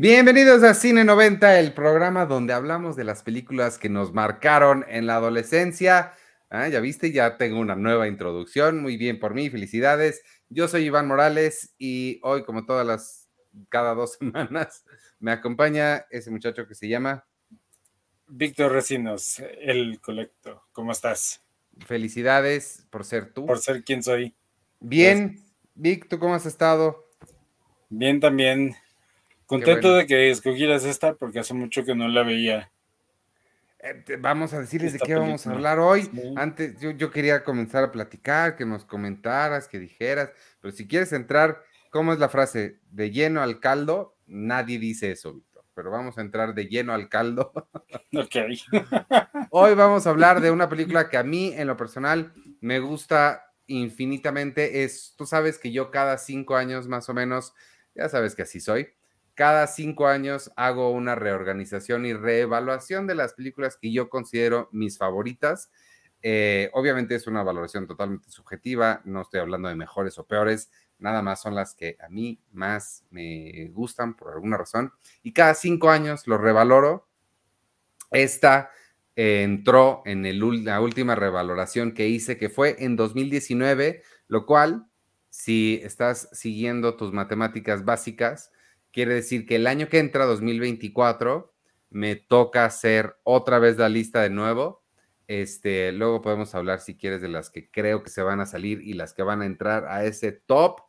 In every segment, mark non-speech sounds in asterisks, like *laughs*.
Bienvenidos a Cine 90, el programa donde hablamos de las películas que nos marcaron en la adolescencia. Ah, ya viste, ya tengo una nueva introducción. Muy bien por mí, felicidades. Yo soy Iván Morales y hoy, como todas las, cada dos *laughs* semanas, me acompaña ese muchacho que se llama Víctor Recinos, el colecto. ¿Cómo estás? Felicidades por ser tú. Por ser quien soy. Bien, Vic, ¿tú cómo has estado? Bien también. Contento de que escogieras esta porque hace mucho que no la veía. Eh, vamos a decirles de qué vamos a hablar hoy. Antes, yo, yo, quería comenzar a platicar, que nos comentaras, que dijeras, pero si quieres entrar, ¿cómo es la frase? De lleno al caldo, nadie dice eso, Víctor, pero vamos a entrar de lleno al caldo. *laughs* Ok. *laughs* hoy vamos a hablar de una película que a mí, en lo personal, me gusta infinitamente. Es, tú sabes que yo cada cinco años más o menos, ya sabes que así soy cada cinco años hago una reorganización y reevaluación de las películas que yo considero mis favoritas. Eh, obviamente es una valoración totalmente subjetiva, no estoy hablando de mejores o peores, nada más son las que a mí más me gustan por alguna razón. Y cada cinco años lo revaloro. Esta eh, entró en la última revaloración que hice, que fue en 2019, lo cual, si estás siguiendo tus matemáticas básicas, Quiere decir que el año que entra, 2024, me toca hacer otra vez la lista de nuevo. Este, luego podemos hablar, si quieres, de las que creo que se van a salir y las que van a entrar a ese top.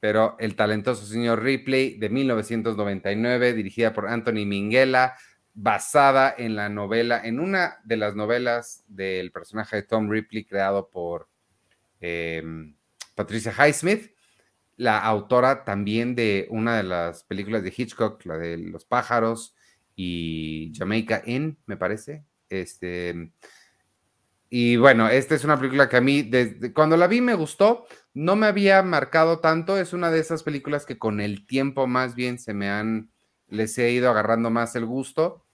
Pero el talentoso señor Ripley de 1999, dirigida por Anthony Minghella, basada en la novela, en una de las novelas del personaje de Tom Ripley creado por em, Patricia Highsmith la autora también de una de las películas de Hitchcock, la de Los pájaros y Jamaica Inn, me parece. Este, y bueno, esta es una película que a mí, desde cuando la vi me gustó, no me había marcado tanto, es una de esas películas que con el tiempo más bien se me han, les he ido agarrando más el gusto.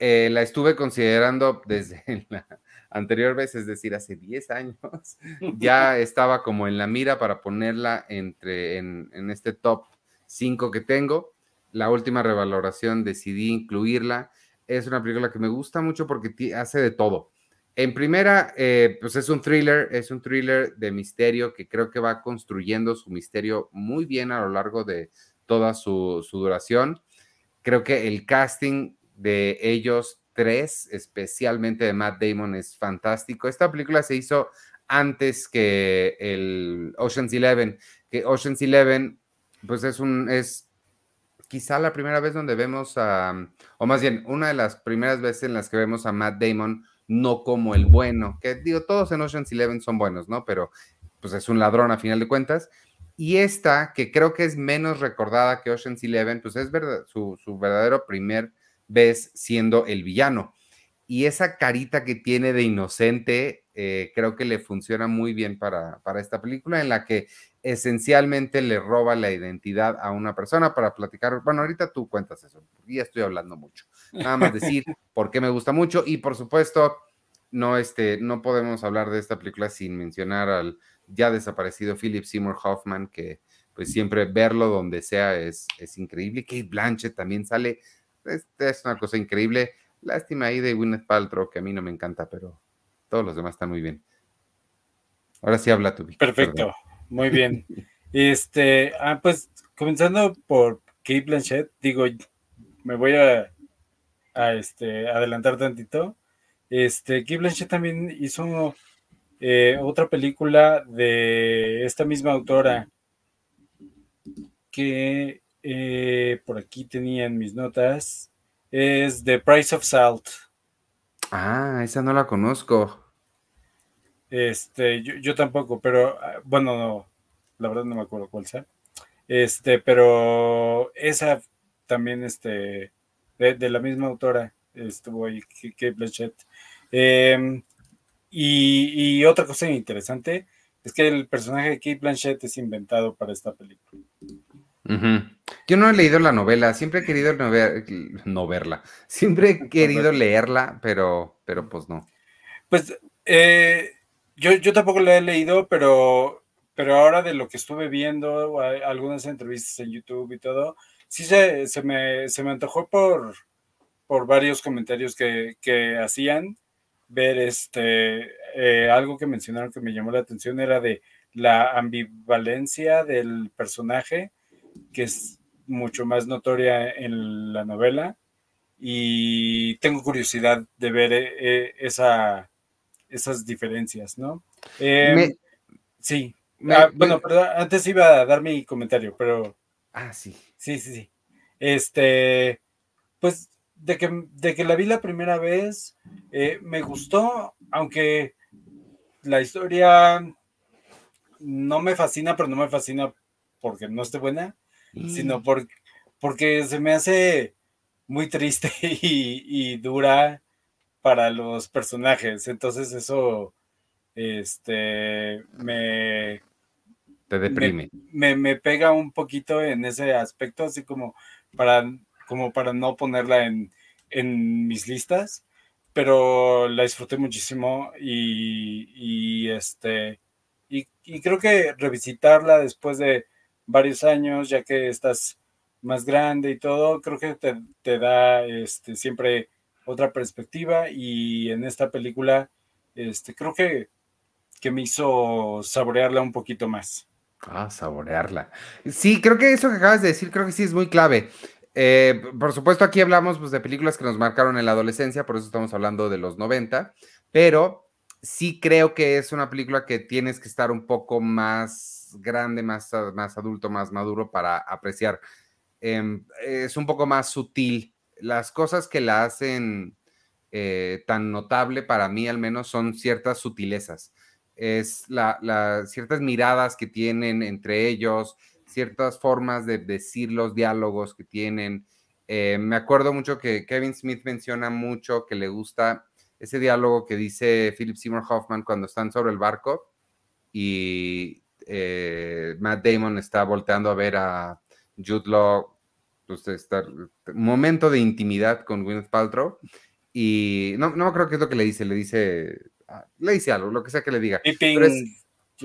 Eh, la estuve considerando *laughs* desde la, anterior vez, es decir, hace 10 años, *laughs* ya estaba como en la mira para ponerla entre, en, este top 5 que tengo. La última revaloración decidí incluirla. Es una película que me gusta mucho porque hace de todo. En primera, eh, pues es un thriller, es un thriller de misterio que creo que va construyendo su misterio muy bien a lo largo de toda su, su duración. Creo que el casting de ellos tres, especialmente de Matt Damon, es fantástico. Esta película se hizo antes que el Ocean's Eleven, que Ocean's Eleven, pues es un, es quizá la primera vez donde vemos a, o más bien, una de las primeras veces en las que vemos a Matt Damon no como el bueno, que digo, todos en Ocean's Eleven son buenos, ¿no? Pero pues es un ladrón a final de cuentas. Y esta, que creo que es menos recordada que Ocean's Eleven, pues es su, su verdadero primer ves siendo el villano. Y esa carita que tiene de inocente, eh, creo que le funciona muy bien para, para esta película en la que esencialmente le roba la identidad a una persona para platicar. Bueno, ahorita tú cuentas eso, ya estoy hablando mucho. Nada más decir *laughs* por qué me gusta mucho y por supuesto, no, este, no podemos hablar de esta película sin mencionar al ya desaparecido Philip Seymour Hoffman, que pues siempre verlo donde sea es, es increíble. Kate Blanchett también sale es, una cosa increíble. Lástima ahí de Gwyneth Paltrow, que a mí no me encanta, pero todos los demás están muy bien. Ahora sí habla tú. Perfecto, muy bien. *laughs* Este, ah, pues comenzando por Kate Blanchett, digo, me voy a, este, adelantar tantito. Este, Kate Blanchett también hizo eh, otra película de esta misma autora que eh, por aquí tenían mis notas, es The Price of Salt. Ah, esa no la conozco. Este, yo, tampoco, pero ah, bueno, no, la verdad no me acuerdo cuál sea. Este, pero esa también, este, de, la misma autora, estuvo ahí, Kate Blanchett. Em, y, y, otra cosa interesante es que el personaje de Kate Blanchett es inventado para esta película. Yo no he leído la novela, siempre he querido no verla, siempre he *laughs* querido leerla, pero, pero pues no. Pues eh, yo, yo tampoco la he leído, pero, pero ahora de lo que estuve viendo, algunas entrevistas en YouTube y todo, sí se, me, se me antojó por, por varios comentarios que, hacían ver este eh, algo que mencionaron que me llamó la atención era de la ambivalencia del personaje que es mucho más notoria en la novela y tengo curiosidad de ver eh, esa, esas diferencias, ¿no? Em, sí. Ah, bueno, perdón, antes iba a dar mi comentario, pero... Ah, sí. Sí, sí, sí. Este, pues de que, de que la vi la primera vez, eh, me gustó, aunque la historia no me fascina, pero no me fascina porque no esté buena, sino mm. porque se me hace muy triste *laughs* y, dura para los personajes. Entonces eso este me te deprime. Me, me, pega un poquito en ese aspecto, así como para, como para no ponerla en, en mis listas, pero la disfruté muchísimo y, y este y, y, creo que revisitarla después de varios años, ya que estás más grande y todo, creo que te, te da este, siempre otra perspectiva y en esta película este, creo que, que me hizo saborearla un poquito más. Ah, saborearla. Sí, creo que eso que acabas de decir, creo que sí es muy clave. Eh, por supuesto, aquí hablamos pues, de películas que nos marcaron en la adolescencia, por eso estamos hablando de los 90, pero sí creo que es una película que tienes que estar un poco más grande, más, más adulto, más maduro para apreciar. Em, es un poco más sutil. Las cosas que la hacen eh, tan notable para mí al menos son ciertas sutilezas es la, ciertas miradas que tienen entre ellos, ciertas formas de decir los diálogos que tienen. Eh, me acuerdo mucho que Kevin Smith menciona mucho que le gusta ese diálogo que dice Philip Seymour Hoffman cuando están sobre el barco y eh, Matt Damon está volteando a ver a Jude Law, pues, un momento de intimidad con Gwyneth Paltrow y no, no creo que es lo que le dice, le dice Ah, le dice algo, lo que sea que le diga. Pipping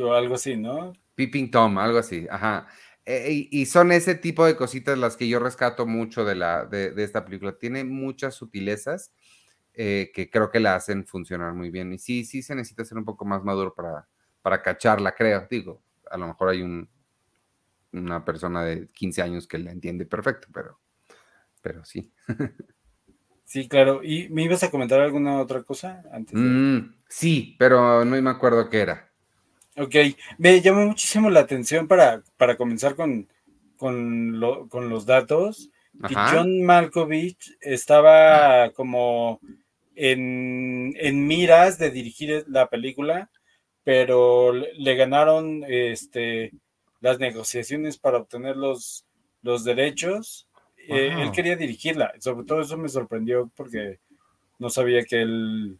o algo así, ¿no? Pipping Tom, algo así, ajá. E, y, son ese tipo de cositas las que yo rescato mucho de, la, de, esta película. Tiene muchas sutilezas eh, que creo que la hacen funcionar muy bien. Y sí, sí se necesita ser un poco más maduro para, para cacharla, creo. Digo, a lo mejor hay un, una persona de 15 años que la entiende perfecto, pero, pero sí. *laughs* Sí, claro. ¿Y me ibas a comentar alguna otra cosa antes? Mm, sí, pero no me acuerdo qué era. Ok, me llamó muchísimo la atención para, para comenzar con, con, los datos. Que John Malkovich estaba como en, miras de dirigir la película, pero le ganaron este, las negociaciones para obtener los, los derechos eh, él quería dirigirla. Sobre todo eso me sorprendió porque no sabía que él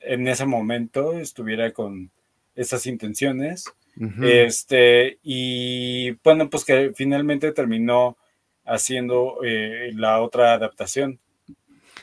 en ese momento estuviera con esas intenciones. Este, y bueno, pues que finalmente terminó haciendo eh, la otra adaptación.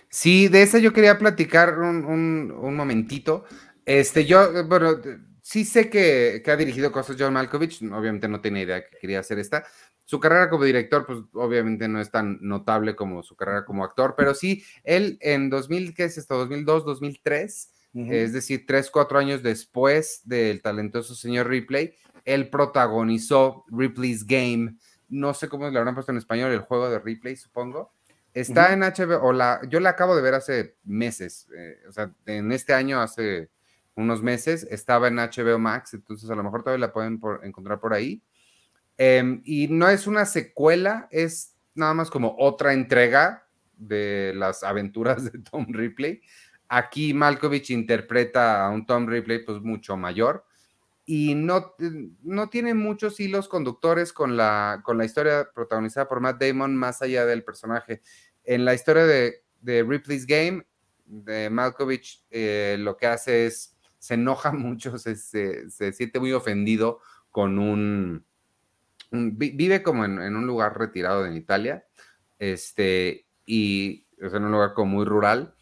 Sí, de esa yo quería platicar un, momentito. Este, yo, bueno, sí sé que, que, ha dirigido cosas John Malkovich, obviamente no tenía idea que quería hacer esta, su carrera como director, pues obviamente no es tan notable como su carrera como actor, pero sí, él en 2000, ¿qué es esto? 2002, 2003, es decir, tres, cuatro años después del talentoso señor Ripley, él protagonizó Ripley's Game. No sé cómo le habrán puesto en español, el juego de Ripley, supongo. Está en HBO, o la, yo la acabo de ver hace meses, eh, o sea, en este año, hace unos meses, estaba en HBO Max, entonces a lo mejor todavía la pueden encontrar por ahí. Em, y no es una secuela, es nada más como otra entrega de las aventuras de Tom Ripley. Aquí Malkovich interpreta a un Tom Ripley pues mucho mayor y no, no tiene muchos hilos conductores con la, con la historia protagonizada por Matt Damon más allá del personaje. En la historia de, Ripley's Game, de Malkovich, eh, lo que hace es, se enoja *laughs* mucho, se siente muy ofendido con un, vive como en, un lugar retirado en Italia, este, y en un lugar como muy rural,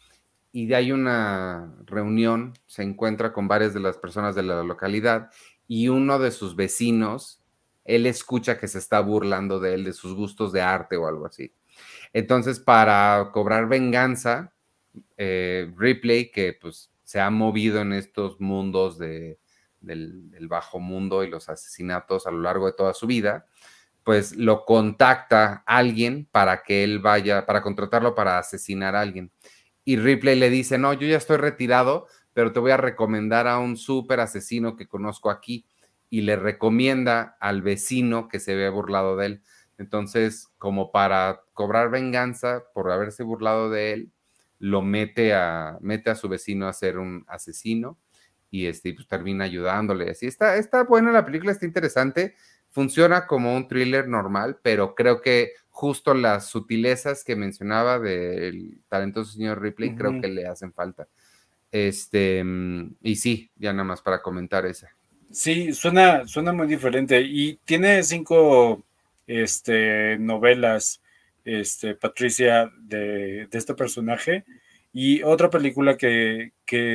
y de ahí una reunión, se encuentra con varias de las personas de la localidad, y uno de sus vecinos él escucha que se está burlando de él, de sus gustos de arte o algo así. Entonces, para cobrar venganza, eh, Ripley, que pues se ha movido en estos mundos del, bajo mundo y los asesinatos a lo largo de toda su vida, pues lo contacta alguien para que él vaya, para contratarlo para asesinar a alguien. Y Ripley le dice, no, yo ya estoy retirado, pero te voy a recomendar a un súper asesino que conozco aquí. Y le recomienda al vecino que se ve burlado de él. Entonces, como para cobrar venganza por haberse burlado de él, lo mete a, mete a su vecino a ser un asesino y este, pues termina ayudándole. Así está, está buena la película, está interesante. Funciona como un thriller normal, pero creo que justo las sutilezas que mencionaba del talentoso señor Ripley, creo que le hacen falta. Este, y sí, ya nada más para comentar esa. Sí, suena, suena muy diferente. Y tiene cinco este, novelas, este, Patricia, de, este personaje. Y otra película que,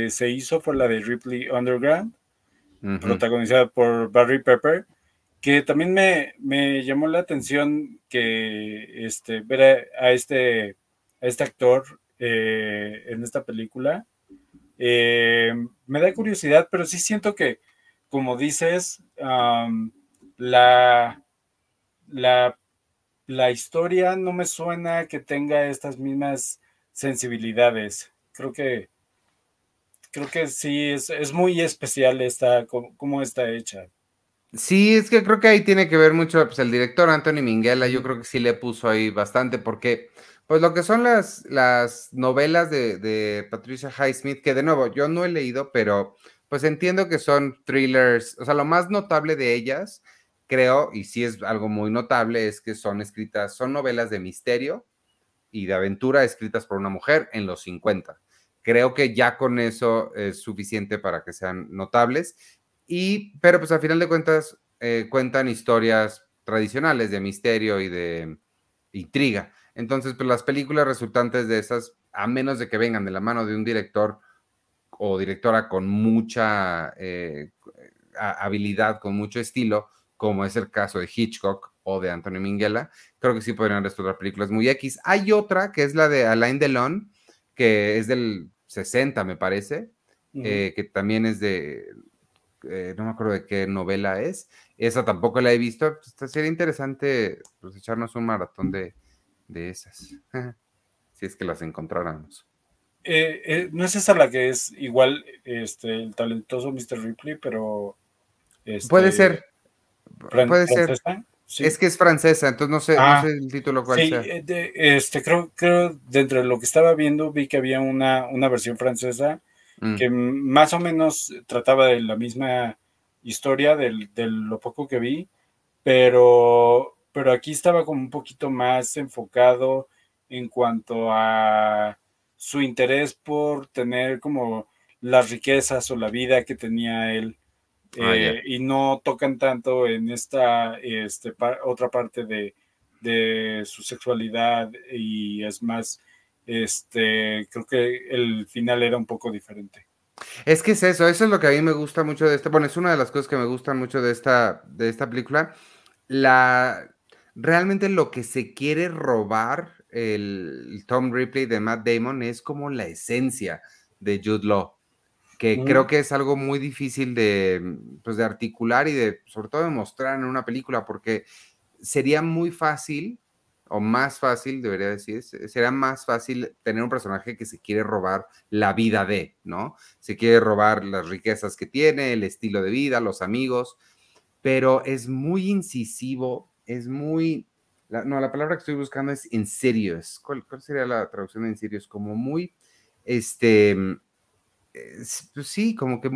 se hizo fue la de Ripley Underground, protagonizada por Barry Pepper, que también me, llamó la atención que este, ver a, este, este actor eh, en esta película. Eh, me da curiosidad, pero sí siento que, como dices, la, la, la historia no me suena que tenga estas mismas sensibilidades. Creo que creo que sí, es, muy especial esta, cómo, está hecha. Sí, es que creo que ahí tiene que ver mucho pues, el director Anthony Minghella, yo creo que sí le puso ahí bastante, porque pues lo que son las, las novelas de, de Patricia Highsmith, que de nuevo yo no he leído, pero pues entiendo que son thrillers, o sea, lo más notable de ellas creo, y sí es algo muy notable, es que son escritas, son novelas de misterio y de aventura escritas por una mujer en los 50. Creo que ya con eso es suficiente para que sean notables. Y, pero pues a final de cuentas eh, cuentan historias tradicionales de misterio y de intriga. Entonces, pues las películas resultantes de esas, a menos de que vengan de la mano de un director o directora con mucha eh, habilidad, con mucho estilo, como es el caso de Hitchcock o de Anthony Minghella, creo que sí podrían otras películas muy X. Hay otra que es la de Alain Delon, que es del 60, me parece, eh, que también es de, eh, no me acuerdo de qué novela es. Esa tampoco la he visto. Pues, sería interesante pues, echarnos un maratón de, esas, *laughs* si es que las encontráramos. Eh, no es esa la que es igual este, el talentoso Mr. Ripley, pero... Puede este, ser, Puede ser. Es que es francesa, entonces no sé, ah, el título cuál sea. Eh, este, creo, creo, dentro de lo que estaba viendo, vi que había una, una versión francesa mm. que más o menos trataba de la misma historia, de lo poco que vi, pero, pero aquí estaba como un poquito más enfocado en cuanto a su interés por tener como las riquezas o la vida que tenía él Ah, eh, y no tocan tanto en esta este, otra parte de, su sexualidad y es más, este, creo que el final era un poco diferente. Es que es eso, eso es lo que a mí me gusta mucho de esta, bueno, es una de las cosas que me gustan mucho de esta, de esta película. La, realmente lo que se quiere robar el Tom Ripley de Matt Damon es como la esencia de Jude Law que creo que es algo muy difícil de, mm, pues, de articular y de, sobre todo, de mostrar en una película, porque sería muy fácil, o más fácil, debería decir, sería más fácil tener un personaje que se quiere robar la vida de, ¿no? Se quiere robar las riquezas que tiene, el estilo de vida, los amigos, pero es muy incisivo, es muy, no, la palabra que estoy buscando es insidious. ¿Cuál, ¿Cuál sería la traducción de insidious? Como muy, este, pues sí, como que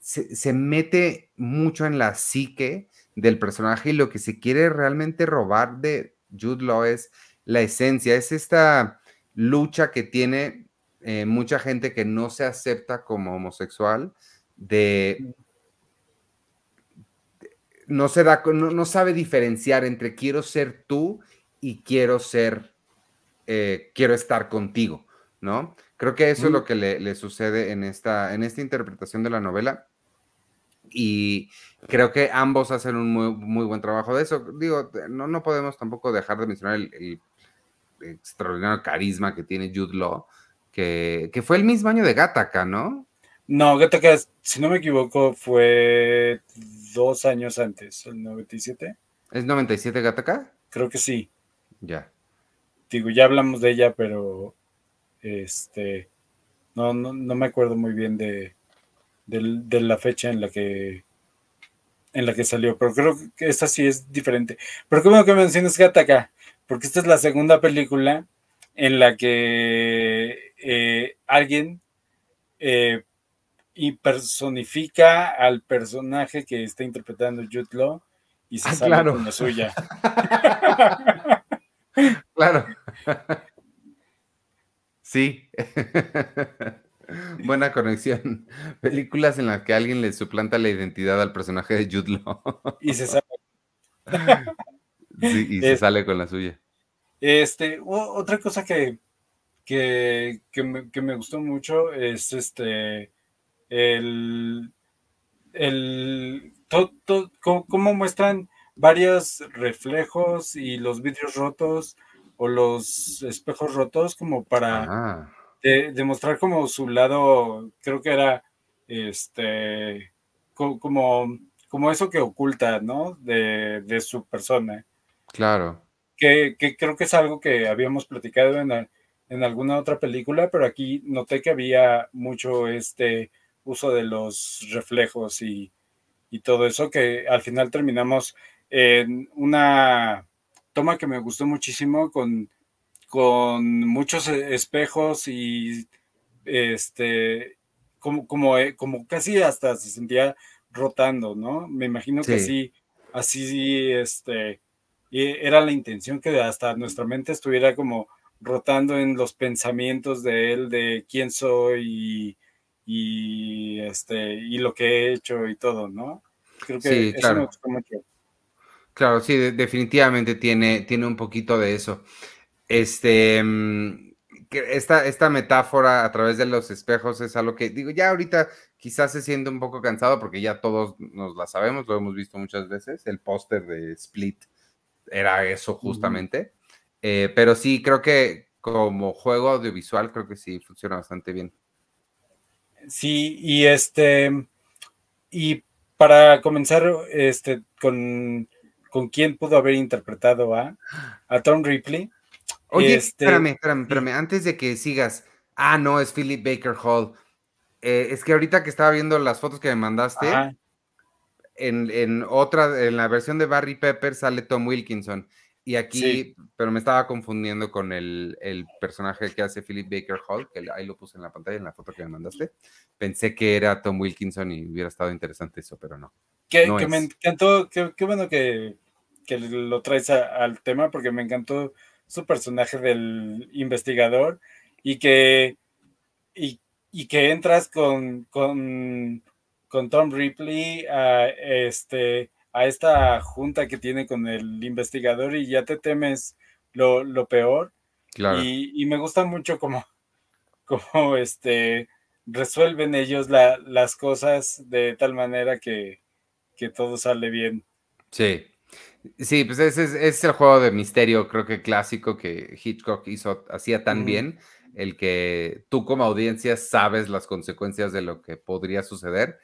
se, mete mucho en la psique del personaje y lo que se quiere realmente robar de Jude Law es la esencia, es esta lucha que tiene eh, mucha gente que no se acepta como homosexual, de no se da, no, sabe diferenciar entre quiero ser tú y quiero ser, eh, quiero estar contigo, ¿no? Creo que eso es lo que le, sucede en esta, en esta interpretación de la novela. Y creo que ambos hacen un muy, muy buen trabajo de eso. Digo, no, no podemos tampoco dejar de mencionar el, extraordinario carisma que tiene Jude Law, que, que, fue el mismo año de Gattaca, ¿no? No, Gattaca, si no me equivoco, fue dos años antes, el 97. ¿Es 97 Gattaca? Creo que sí. Ya. Digo, ya hablamos de ella, pero este no, no, no me acuerdo muy bien de, de, la fecha en la que en la que salió, pero creo que esta sí es diferente. Pero qué bueno que mencionas Gattaca, porque esta es la segunda película en la que eh, alguien eh, y personifica al personaje que está interpretando Jude Law y se ah, sale con la suya. *laughs* claro. Sí. *laughs* Buena conexión. *laughs* Películas en las que alguien le suplanta la identidad al personaje de Jude Law. y se sale. *laughs* y se sale con la suya. Este, otra cosa que, que, me, que me gustó mucho es este el, el cómo, muestran varios reflejos y los vidrios rotos o los espejos rotos como para ah. demostrar como su lado, creo que era este como, como eso que oculta, ¿no? De, de su persona. Claro. Que, que, creo que es algo que habíamos platicado en, en alguna otra película, pero aquí noté que había mucho este uso de los reflejos y, todo eso, que al final terminamos en una toma que me gustó muchísimo con, con muchos espejos y este como, como, eh, como casi hasta se sentía rotando, ¿no? Me imagino que así, así, este, era la intención que hasta nuestra mente estuviera como rotando en los pensamientos de él, de quién soy y y este y lo que he hecho y todo, ¿no? Creo que eso me gustó mucho. Claro, sí, definitivamente tiene, tiene un poquito de eso. Este, mm, esta, esta metáfora a través de los espejos es algo que, digo, ya ahorita quizás se siente un poco cansado porque ya todos nos la sabemos, lo hemos visto muchas veces. El póster de Split era eso justamente. Eh, pero sí, creo que como juego audiovisual, creo que sí funciona bastante bien. Sí, y este, y para comenzar, este, con, con quién pudo haber interpretado a, a Tom Ripley. Oye, este, espérame, espérame, espérame, antes de que sigas. Ah, no, es Philip Baker Hall. Eh, es que ahorita que estaba viendo las fotos que me mandaste, en, en, otra, en la versión de Barry Pepper sale Tom Wilkinson. Y aquí, pero me estaba confundiendo con el, personaje que hace Philip Baker Hall, que ahí lo puse en la pantalla, en la foto que me mandaste. Pensé que era Tom Wilkinson y hubiera estado interesante eso, pero no. Que, me encantó, qué bueno que, lo traes al tema, porque me encantó su personaje del investigador y que, y, que entras con, con, con Tom Ripley a este a esta junta que tiene con el investigador y ya te temes lo, peor. Y, me gusta mucho cómo, *laughs* cómo este, resuelven ellos las cosas de tal manera que, todo sale bien. Sí. Sí, pues ese es, el juego de misterio, creo que clásico que Hitchcock hizo, hacía tan bien, el que tú como audiencia sabes las consecuencias de lo que podría suceder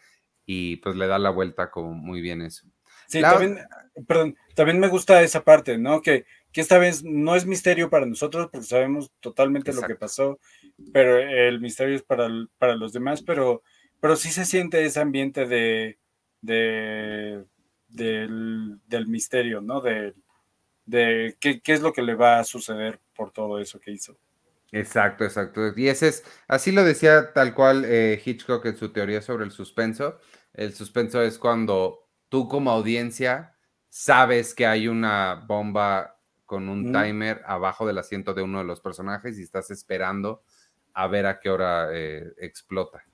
y pues le da la vuelta como muy bien eso. Sí, también, perdón, también me gusta esa parte, ¿no? Que, que, esta vez no es misterio para nosotros porque sabemos totalmente lo que pasó, pero el misterio es para, para los demás, pero, pero sí se siente ese ambiente de, de del, del, misterio, ¿no? De, de qué, qué, es lo que le va a suceder por todo eso que hizo. Exacto, exacto. Y ese es, así lo decía tal cual eh, Hitchcock en su teoría sobre el suspenso. El suspenso es cuando tú como audiencia sabes que hay una bomba con un timer abajo del asiento de uno de los personajes y estás esperando a ver a qué hora eh, explota.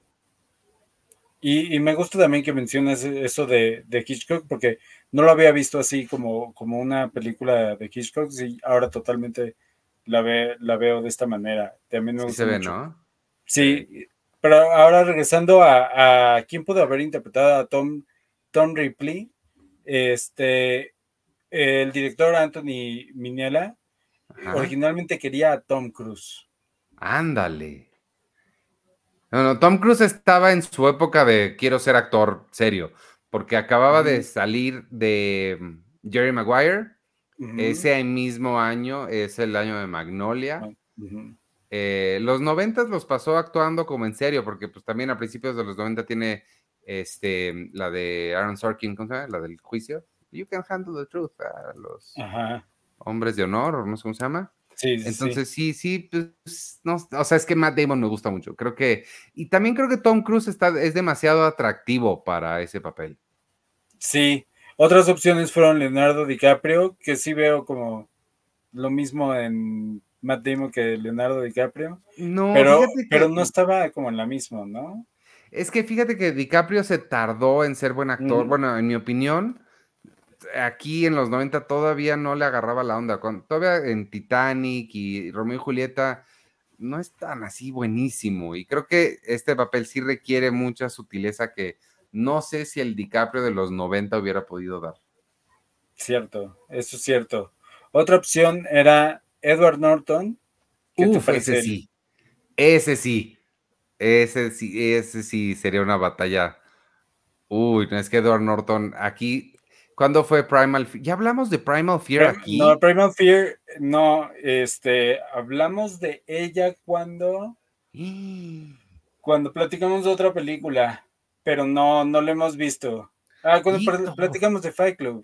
Y, me gusta también que menciones eso de, Hitchcock, porque no lo había visto así como, como una película de Hitchcock, y ahora totalmente la, ve, la veo de esta manera. También me sí se ve, ¿no? Sí, pero ahora regresando a, a quién pudo haber interpretado a Tom Tom Ripley, este, el director Anthony Minella originalmente quería a Tom Cruise. Ándale. No, Tom Cruise estaba en su época de quiero ser actor serio, porque acababa de salir de Jerry Maguire. Ese mismo año es el año de Magnolia. Ah, eh, los noventas los pasó actuando como en serio, porque pues también a principios de los 90 tiene este, la de Aaron Sorkin, ¿cómo se llama? La del juicio. You can handle the truth. A los hombres de honor, no sé cómo se llama. Sí, Entonces, sí, sí, pues, no, o sea, es que Matt Damon me gusta mucho. Creo que, y también creo que Tom Cruise está, es demasiado atractivo para ese papel. Sí, otras opciones fueron Leonardo DiCaprio, que sí veo como lo mismo en Matt Damon que Leonardo DiCaprio. No, pero, pero no estaba como en la misma, ¿no? Es que fíjate que DiCaprio se tardó en ser buen actor. Bueno, en mi opinión, aquí en los 90 todavía no le agarraba la onda. Con, todavía en Titanic y Romeo y Julieta no es tan así buenísimo. Y creo que este papel sí requiere mucha sutileza que no sé si el DiCaprio de los 90 hubiera podido dar. Cierto, eso es cierto. Otra opción era Edward Norton. Uf, ese sí. Ese sí. Ese sí, ese sí sería una batalla. Uy, no es que Edward Norton aquí. ¿Cuándo fue Primal Fear? Ya hablamos de Primal Fear aquí. No, Primal Fear, no, este, hablamos de ella cuando. cuando platicamos de otra película, pero no, no lo hemos visto. Ah, cuando platicamos de Fight Club.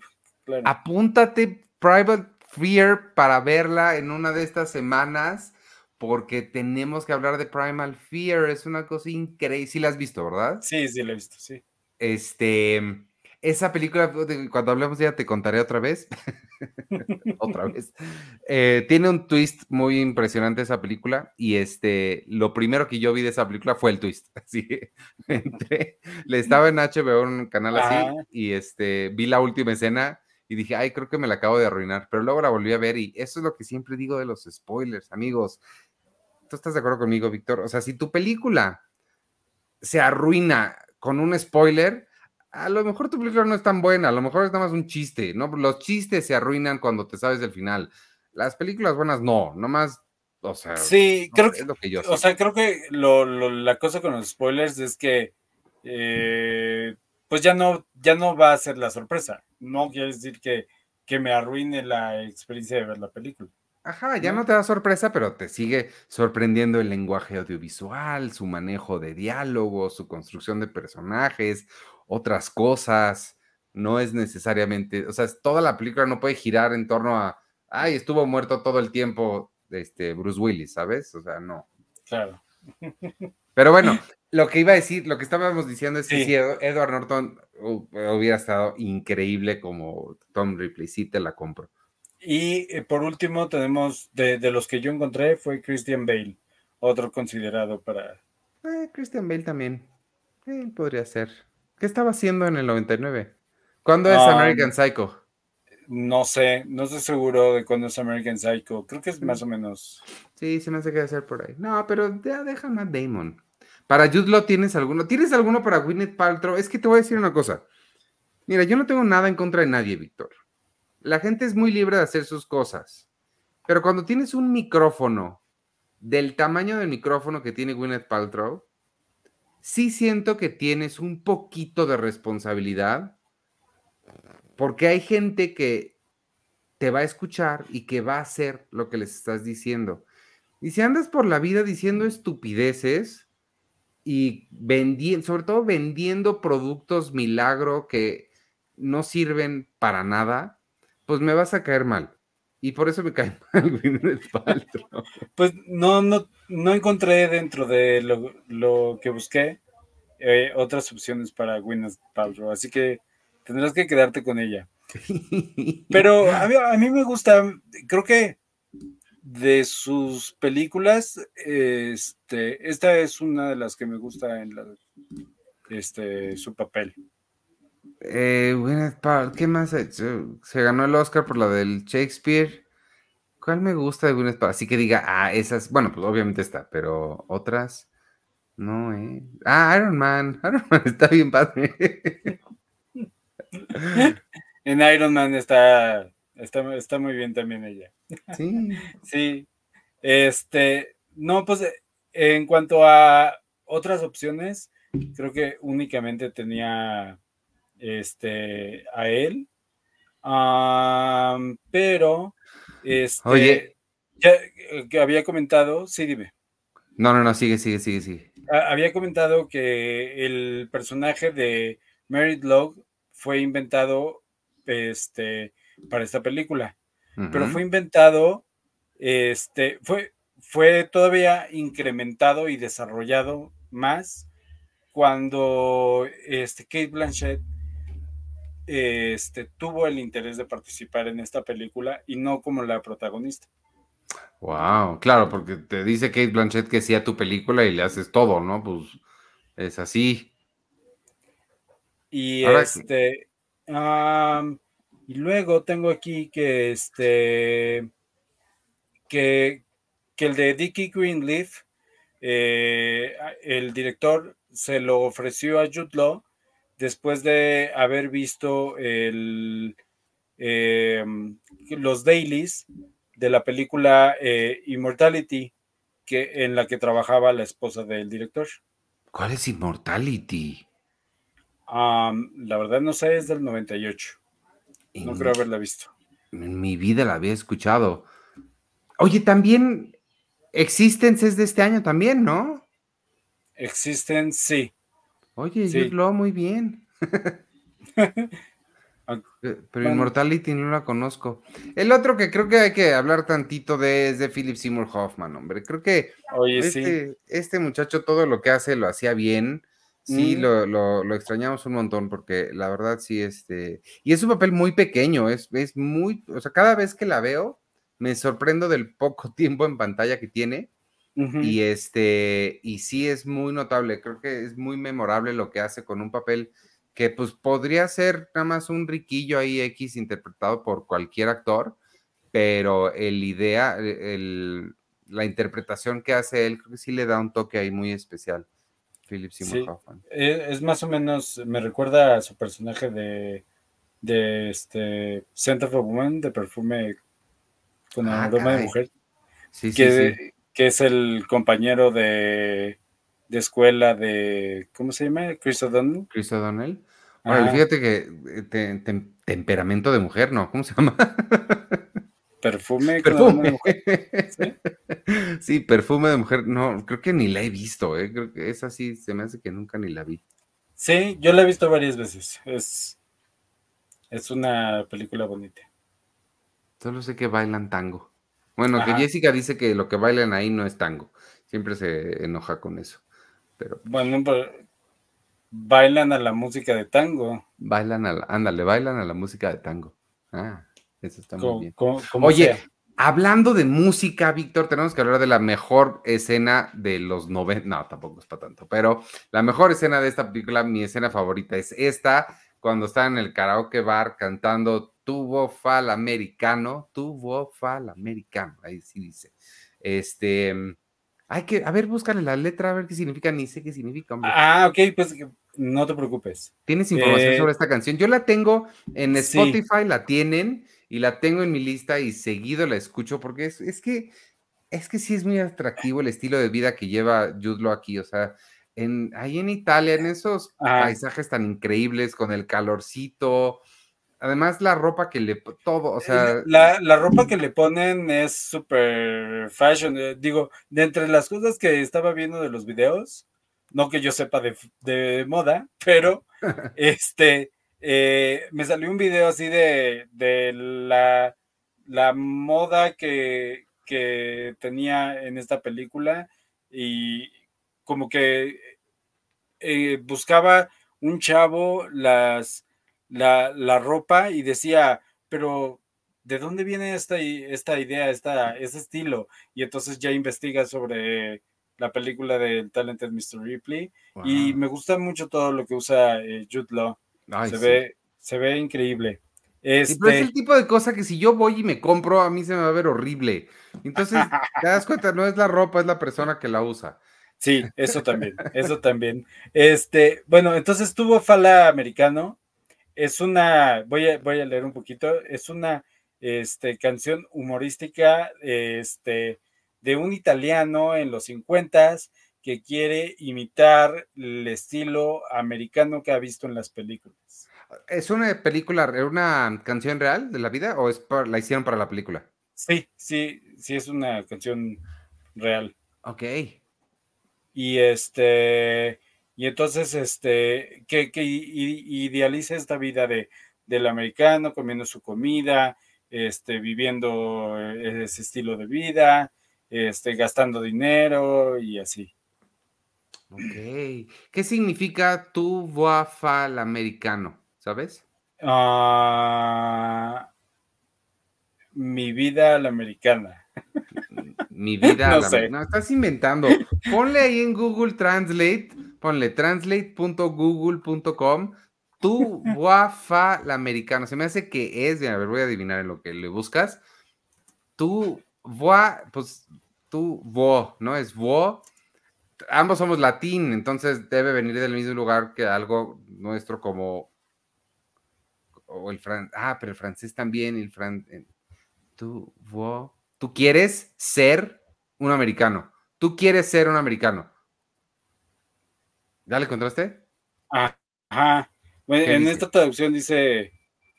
Apúntate Primal Fear para verla en una de estas semanas porque tenemos que hablar de Primal Fear, es una cosa increíble. Sí la has visto, ¿verdad? Sí, sí la he visto, sí. Este, esa película, cuando hablemos ya te contaré otra vez. *laughs* otra vez. Eh, tiene un twist muy impresionante esa película y este, lo primero que yo vi de esa película fue el twist. *laughs* Así, entré, le estaba en HBO, un canal así, y este, vi la última escena y dije, ay, creo que me la acabo de arruinar, pero luego la volví a ver y eso es lo que siempre digo de los spoilers, amigos. ¿Tú estás de acuerdo conmigo, Víctor? O sea, si tu película se arruina con un spoiler, a lo mejor tu película no es tan buena, a lo mejor es nada más un chiste, ¿no? Los chistes se arruinan cuando te sabes del final. Las películas buenas no, nomás, o sea, sí, creo que, o sea, creo que la cosa con los spoilers es que, eh, pues ya no, ya no va a ser la sorpresa. No quiere decir que, que me arruine la experiencia de ver la película. Ajá, ya no te da sorpresa, pero te sigue sorprendiendo el lenguaje audiovisual, su manejo de diálogo, su construcción de personajes, otras cosas. No es necesariamente, o sea, toda la película no puede girar en torno a, ay, estuvo muerto todo el tiempo este, Bruce Willis, ¿sabes? O sea, no. Claro. Pero bueno, *laughs* lo que iba a decir, lo que estábamos diciendo es que si Edward Norton hubiera estado increíble como Tom Ripley, sí te la compro. Y eh, por último tenemos, de, los que yo encontré, fue Christian Bale, otro considerado para... Eh, Christian Bale también. Eh, podría ser. ¿Qué estaba haciendo en el 99? ¿Cuándo es ah, American Psycho? No sé, no estoy seguro de cuándo es American Psycho. Creo que es más o menos. Sí, se me hace que debe ser por ahí. No, pero ya deja a Damon. Para Jude ¿tienes alguno? ¿Tienes alguno para Gwyneth Paltrow? Es que te voy a decir una cosa. Mira, yo no tengo nada en contra de nadie, Víctor la gente es muy libre de hacer sus cosas, pero cuando tienes un micrófono del tamaño del micrófono que tiene Gwyneth Paltrow, sí siento que tienes un poquito de responsabilidad, porque hay gente que te va a escuchar y que va a hacer lo que les estás diciendo. Y si andas por la vida diciendo estupideces y vendiendo, sobre todo vendiendo productos milagro que no sirven para nada, pues me vas a caer mal. Y por eso me cae *laughs* mal Gwyneth Paltrow. Pues no, no, no encontré dentro de lo, que busqué eh, otras opciones para Gwyneth Paltrow, así que tendrás que quedarte con ella. *laughs* Pero a mí, me gusta, creo que de sus películas, este, esta es una de las que me gusta en la, este, su papel. Eh, ¿qué más Se ganó el Oscar por la del Shakespeare. ¿Cuál me gusta de Gwyneth Así que diga, ah, esas, bueno, pues obviamente está, pero otras, no, eh. Ah, Iron Man, *laughs* Iron Man está bien padre. *laughs* en Iron Man está, está, está muy bien también ella. Sí. *laughs* Sí. Este, no, pues en cuanto a otras opciones, creo que únicamente tenía este a él. pero este Oye. ya eh, que había comentado, sí, dime. No, no, no, sigue, sigue, sigue, sigue. Había comentado que el personaje de Merit Log fue inventado este, para esta película, pero fue inventado, este, fue, fue todavía incrementado y desarrollado más cuando este, Kate Blanchett este, tuvo el interés de participar en esta película y no como la protagonista. Wow, claro, porque te dice Kate Blanchett que sí a tu película y le haces todo, ¿no? Pues es así. Y este, y luego tengo aquí que este, que, que el de Dickie Greenleaf, eh, el director se lo ofreció a Jude Law después de haber visto el, em, los dailies de la película eh, Immortality, que, en la que trabajaba la esposa del director. ¿Cuál es Immortality? la verdad no sé, es del 98. No creo haberla visto. En mi vida la había escuchado. Oye, también Existence es de este año también, ¿no? Existence, sí. Oye, sí. lo muy bien. *laughs* Eh, pero Immortality no la conozco. El otro que creo que hay que hablar tantito de es de Philip Seymour Hoffman, hombre. Creo que este, este, muchacho todo lo que hace lo hacía bien. Sí, mm. lo, extrañamos un montón porque la verdad sí, este... Y es un papel muy pequeño, es, es muy... O sea, cada vez que la veo, me sorprendo del poco *laughs* tiempo en pantalla que tiene. Y este, y sí es muy notable, creo que es muy memorable lo que hace con un papel que pues podría ser nada más un riquillo ahí X interpretado por cualquier actor, pero el idea, el, la interpretación que hace él, creo que sí le da un toque ahí muy especial. Philip Seymour Hoffman. E, es más o menos, me recuerda a su personaje de, de este Scent of Woman, de perfume con ah, aroma de mujer. Sí, que, sí, que es el compañero de, de, escuela de, ¿cómo se llama? Chris O'Donnell. Chris O'Donnell. fíjate que eh, temperamento de mujer, ¿no? ¿Cómo se llama? *laughs* Perfume, perfume. De mujer. *laughs* ¿Sí? perfume de mujer. No, creo que ni la he visto, ¿eh? Creo que esa sí se me hace que nunca ni la vi. Sí, yo la he visto varias veces. Es, es una película bonita. Solo sé que bailan tango. Bueno, que Jessica dice que lo que bailan ahí no es tango. Siempre se enoja con eso. Pero. Bueno, bailan a la música de tango. Bailan a la, ándale, bailan a la música de tango. Ah, eso está muy bien. Oye, hablando de música, Víctor, tenemos que hablar de la mejor escena de los 90. No, tampoco es para tanto, pero la mejor escena de esta película, mi escena favorita es esta, cuando está en el karaoke bar cantando tuvo fal americano, tuvo fal americano, ahí sí dice. Este, hay que, a ver, búscale la letra, a ver qué significa, ni sé qué significa. Hombre. Ah, ok, pues no te preocupes. ¿Tienes información eh, sobre esta canción? Yo la tengo en Spotify, la tienen y la tengo en mi lista y seguido la escucho porque es, es que es que sí es muy atractivo el estilo de vida que lleva Judlo aquí, o sea, en, ahí en Italia, en esos paisajes tan increíbles, con el calorcito, Además, la ropa que le todo, o sea. La, la ropa que le ponen es súper fashion. Eh, digo, de entre las cosas que estaba viendo de los videos, no que yo sepa de, de moda, *laughs* pero *laughs* este eh, me salió un video así de, de la, la moda que, que tenía en esta película. Y como que eh, buscaba un chavo las la, la ropa y decía, pero ¿de dónde viene esta, esta idea, esta, este estilo? Y entonces ya investiga sobre la película del Talented Mr. Ripley y me gusta mucho todo lo que usa eh, Jude Law. se, ve, se ve increíble. Este... es el tipo de cosa que si yo voy y me compro, a mí se me va a ver horrible. Entonces, te das cuenta, no es la ropa, es la persona que la usa. Sí, eso también, eso también. Este, bueno, entonces tuvo Fala Americano, es una, voy a, voy a leer un poquito, es una este, canción humorística este, de un italiano en los 50 que quiere imitar el estilo americano que ha visto en las películas. ¿Es una película, una canción real de la vida o es la hicieron para la película? Sí, sí, sí es una canción real. Ok. Y este, y entonces, este, que, que idealiza esta vida de, del americano, comiendo su comida, este, viviendo eh, ese estilo de vida, este, gastando dinero y así. Ok. ¿Qué significa tu al americano? ¿Sabes? Ah, mi vida a la americana. Mi vida *laughs* a la americana. No, estás inventando. Ponle ahí en Google Translate, ponle translate.google.com tu *laughs* guafa la americano. Se me hace que es, a ver, voy a adivinar en lo que le buscas. Tu voa, pues tu vo, ¿no? Es vo. Ambos somos latín, entonces debe venir del mismo lugar que algo nuestro como o el francés, ah, pero el francés también, el fran, tú, vo, tú quieres ser un americano, tú quieres ser un americano. ¿Ya le encontraste? Ajá. Bueno, en esta traducción dice,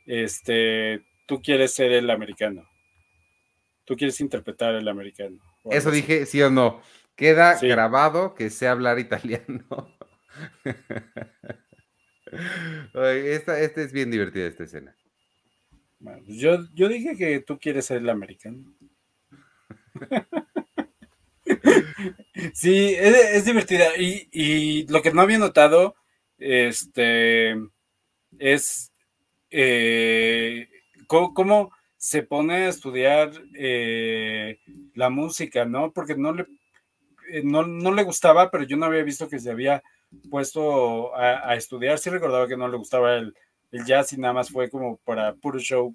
este, tú quieres ser el americano. Tú quieres interpretar el americano. Eso dije, sí o no. Queda grabado que sé hablar italiano. *laughs* esta, es bien divertida esta escena. Pues yo, yo dije que tú quieres ser el americano. *laughs* sí, es, divertida. Y, y, lo que no había notado, este, es eh, cómo, se pone a estudiar eh, la música, ¿no? Porque no le, eh, no, le gustaba, pero yo no había visto que se había puesto a, estudiar. Sí recordaba que no le gustaba el, jazz y nada más fue como para puro show,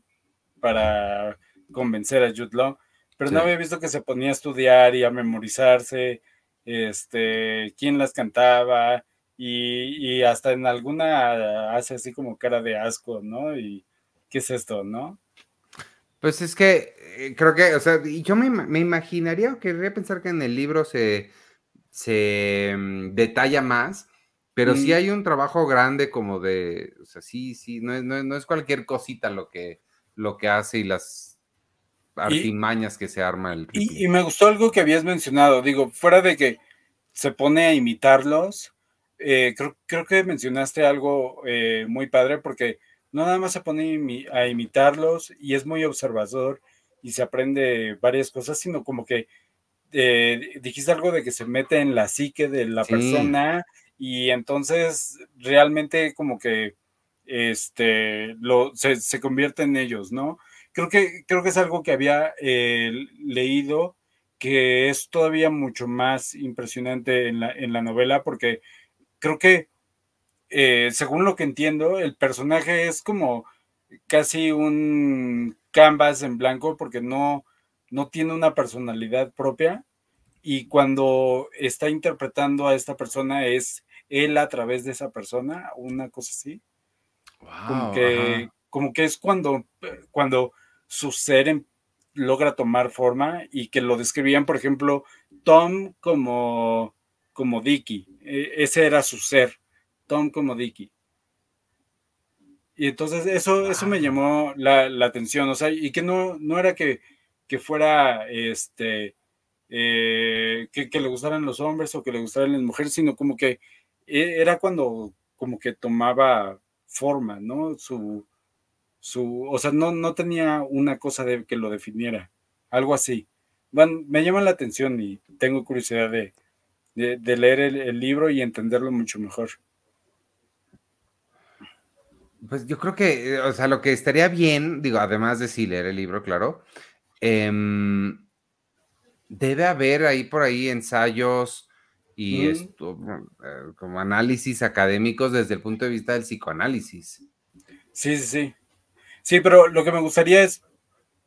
para convencer a Jude Law. Pero no había visto que se ponía a estudiar y a memorizarse, este, quién las cantaba, y, hasta en alguna hace así como cara de asco, ¿no? Y ¿qué es esto, no? Pues es que eh, creo que, o sea, yo me, me imaginaría, querría pensar que en el libro se, se mm, detalla más, pero sí mm. hay un trabajo grande como de, o sea, sí, sí, no es, no, es cualquier cosita lo que, lo que hace y las artimañas que se arma el... Y, y, me gustó algo que habías mencionado, digo, fuera de que se pone a imitarlos, eh, creo, que mencionaste algo eh, muy padre porque no nada más se pone a imitarlos y es muy observador y se aprende varias cosas, sino como que eh, dijiste algo de que se mete en la psique de la persona y entonces realmente como que este, lo, se, convierte en ellos, ¿no? Creo que, creo que es algo que había leído que es todavía mucho más impresionante en la, en la novela porque creo que, eh, según lo que entiendo, el personaje es como casi un canvas en blanco porque no, no tiene una personalidad propia y cuando está interpretando a esta persona es él a través de esa persona, una cosa así. como, que, como que es cuando, cuando su ser em, logra tomar forma y que lo describían, por ejemplo, Tom como como Dicky. E, ese era su ser, Tom como Dicky. Y entonces eso, eso me llamó la, atención, o sea, y que no, no era que, que fuera este, eh, que, le gustaran los hombres o que le gustaran las mujeres, sino como que e, era cuando como que tomaba forma, ¿no? Su, su, o sea, no, no tenía una cosa de que lo definiera, algo así. Bueno, me llama la atención y tengo curiosidad de, de, leer el, libro y entenderlo mucho mejor. Pues yo creo que, o sea, lo que estaría bien, digo, además de sí leer el libro, claro, em, debe haber ahí por ahí ensayos y esto, eh, como análisis académicos desde el punto de vista del psicoanálisis. Sí, sí, sí. Sí, pero lo que me gustaría es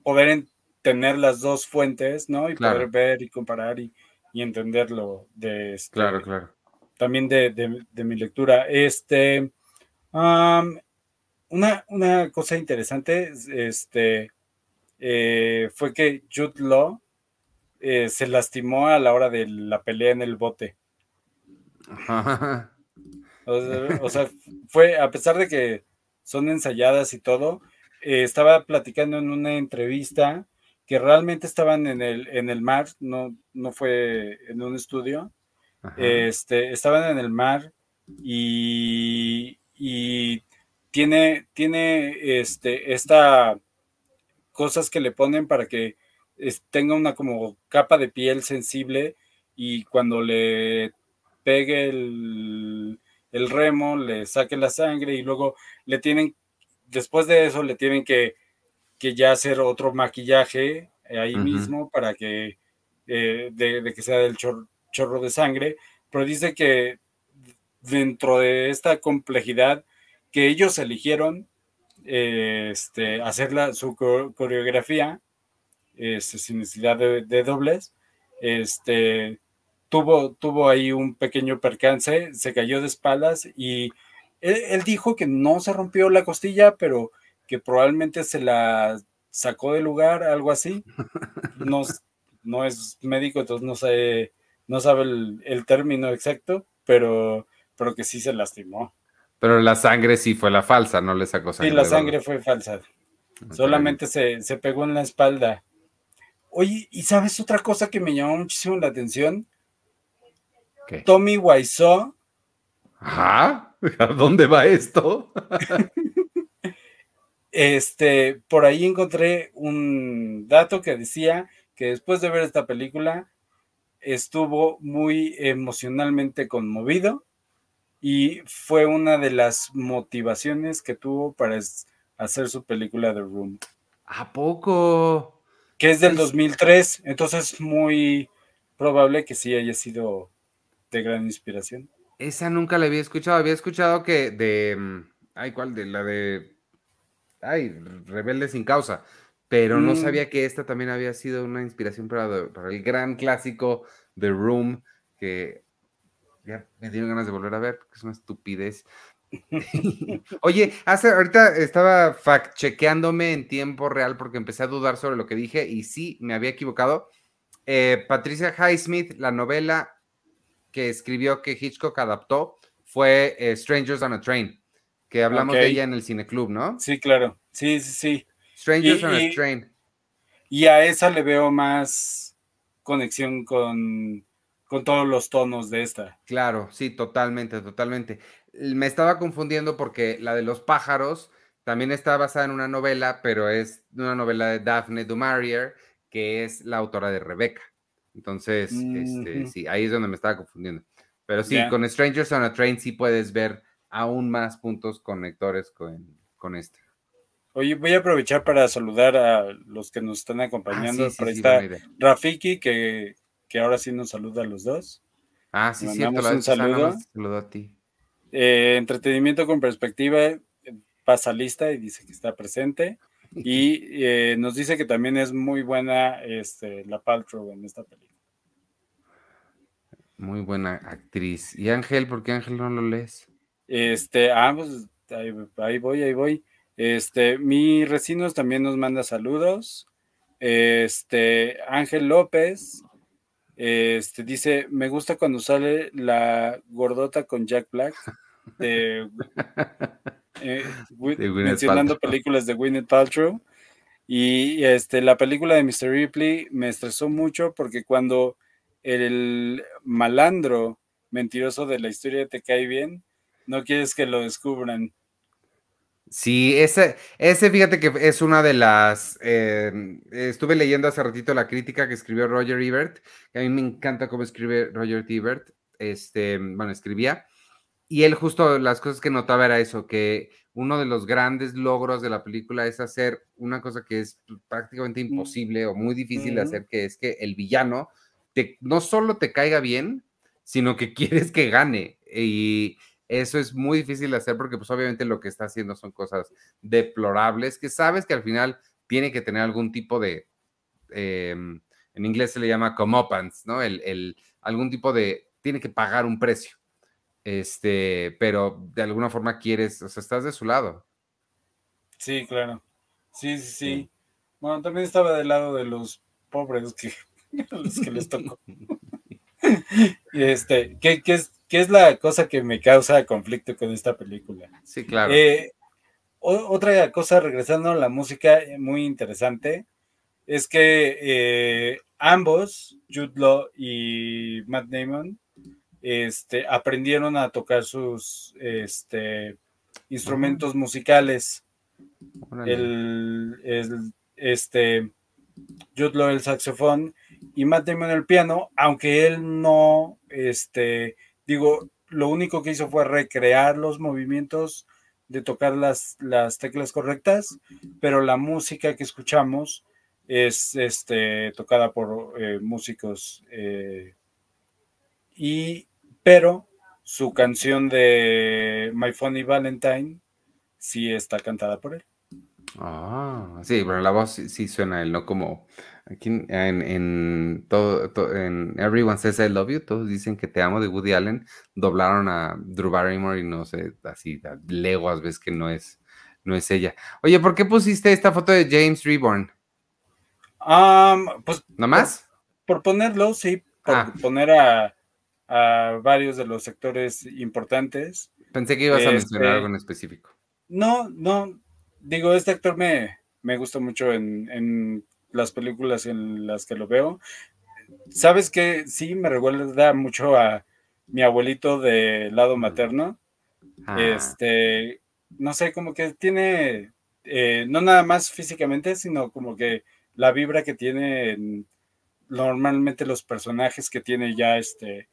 poder tener las dos fuentes, ¿no? Y poder ver y comparar y, y entenderlo de este, claro, claro. también de, mi lectura. Este, una, una cosa interesante este, eh, fue que Jude Law eh, se lastimó a la hora de la pelea en el bote. O sea, fue, a pesar de que son ensayadas y todo, eh, estaba platicando en una entrevista que realmente estaban en el, en el mar, no, no fue en un estudio, este, estaban en el mar y, y tiene, tiene este, esta cosas que le ponen para que tenga una como capa de piel sensible y cuando le pegue el, el remo, le saque la sangre y luego le tienen, después de eso le tienen que, que ya hacer otro maquillaje ahí mismo para que, eh, de, que sea del chorro de sangre, pero dice que dentro de esta complejidad que ellos eligieron eh, este, hacer la, su coreografía este, sin necesidad de, dobles, este, tuvo, tuvo ahí un pequeño percance, se cayó de espaldas y él, dijo que no se rompió la costilla, pero que probablemente se la sacó del lugar, algo así. *laughs* No, no es médico, entonces no sabe, no sabe el, término exacto, pero, pero que sí se lastimó. Pero la sangre sí fue la falsa, no le sacó sangre. Sí, la sangre fue falsa. Solamente se, se, pegó en la espalda. Oye, ¿y sabes otra cosa que me llamó muchísimo la atención? Tommy Wiseau. Ajá, *laughs* ¿a dónde va esto? este, por ahí encontré un dato que decía que después de ver esta película estuvo muy emocionalmente conmovido y fue una de las motivaciones que tuvo para hacer su película The Room. ¿A poco? Que es del 2003, entonces muy probable que sí haya sido de gran inspiración. Esa nunca la había escuchado. Había escuchado que de. Mm, ay, ¿cuál? De la de. Ay, Rebelde sin causa. Pero no mm. sabía que esta también había sido una inspiración para, para, el gran clásico The Room, que ya me dieron ganas de volver a ver, porque es una estupidez. *laughs* Oye, hace, ahorita estaba fact-chequeándome en tiempo real porque empecé a dudar sobre lo que dije y sí, me había equivocado. Eh, Patricia Highsmith, la novela que escribió que Hitchcock adaptó fue eh, Strangers on a Train, que hablamos de ella en el cineclub, ¿no? Sí, claro. Sí, sí, sí. Strangers on a Train. Y a esa le veo más conexión con, con todos los tonos de esta. Claro, sí, totalmente, totalmente. Me estaba confundiendo porque la de los pájaros también está basada en una novela, pero es una novela de Daphne du Maurier, que es la autora de Rebeca. Entonces, este, sí, ahí es donde me estaba confundiendo. Pero sí, con Strangers on a Train sí puedes ver aún más puntos conectores con, con este. Oye, voy a aprovechar para saludar a los que nos están acompañando. Por ahí está Rafiki, que, ahora sí nos saluda a los dos. Ah, sí, sí, un saludo. saludo a ti. Eh, entretenimiento con perspectiva pasa lista y dice que está presente. Y eh, nos dice que también es muy buena este, la Paltrow en esta película. Muy buena actriz. ¿Y Ángel? ¿Por qué Ángel no lo lees? Este, ah, pues ahí, voy, ahí voy. Este, mi Recinos también nos manda saludos. Este, Ángel López, este, dice, me gusta cuando sale la gordota con Jack Black de *laughs* eh, *laughs* mencionando películas de Gwyneth Paltrow. Y este, la película de Mr. Ripley me estresó mucho porque cuando el malandro mentiroso de la historia te cae bien, no quieres que lo descubran. Sí, ese, ese fíjate que es una de las. Eh, estuve leyendo hace ratito la crítica que escribió Roger Ebert, que a mí me encanta cómo escribe Roger Ebert. Este, bueno, escribía. Y él justo las cosas que notaba era eso, que uno de los grandes logros de la película es hacer una cosa que es prácticamente mm. imposible o muy difícil de hacer, que es que el villano te, no solo te caiga bien, sino que *laughs* quieres que gane. Y eso es muy difícil de hacer porque pues obviamente lo que está haciendo son cosas deplorables que sabes que al final tiene que tener algún tipo de, em, en inglés se le llama comeuppance, ¿no? El, el, algún tipo de, tiene que pagar un precio este, pero de alguna forma quieres, o sea, estás de su lado. Sí, claro. Sí, sí, sí. Bueno, también estaba del lado de los pobres que, *laughs* los que les tocó. *laughs* este, ¿qué, es, ¿qué, es, la cosa que me causa conflicto con esta película? Sí, claro. Eh, otra cosa, regresando a la música, eh, muy interesante, es que eh, ambos, Jude Law y Matt Damon, este, aprendieron a tocar sus este, instrumentos musicales. El, el, este, Jude Law el saxofón y Matt Damon el piano, aunque él no, este, digo, lo único que hizo fue recrear los movimientos de tocar las, las teclas correctas, pero la música que escuchamos es este, tocada por eh, músicos. Eh, y, pero su canción de My Funny Valentine sí está cantada por él. Ah, sí, pero la voz sí, suena él, no como aquí en, todo, en Everyone Says I Love You, todos dicen que te amo de Woody Allen, doblaron a Drew Barrymore y no sé, así, leguas ves que no es, no es ella. Oye, ¿por qué pusiste esta foto de James Reborn? pues, ¿No más? Por, ponerlo, sí, por ah. poner a, varios de los sectores importantes. Pensé que ibas a mencionar este, algo en específico. No, no, digo, este actor me, me gusta mucho en, las películas en las que lo veo. ¿Sabes que Sí, me recuerda mucho a mi abuelito de lado materno. Ah. Este, no sé, como que tiene, eh, no nada más físicamente, sino como que la vibra que tienen normalmente los personajes que tiene ya este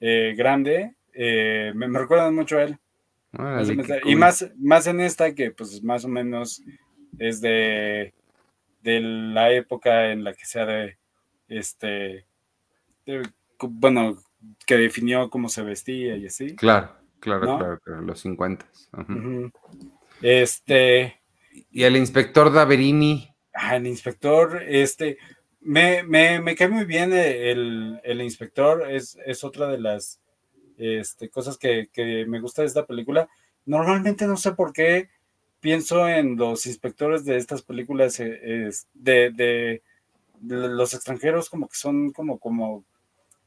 eh, grande, eh, me, recuerdan mucho a él. y más, más en esta que pues más o menos es de, de la época en la que se ha de, este, bueno, que definió cómo se vestía y así. Claro, claro, claro, los 50. Este. Y el inspector Daverini el inspector, este, me, me, cae muy bien el, inspector, es, es, otra de las este, cosas que, me gusta de esta película. Normalmente no sé por qué pienso en los inspectores de estas películas eh, de, los extranjeros como que son como, como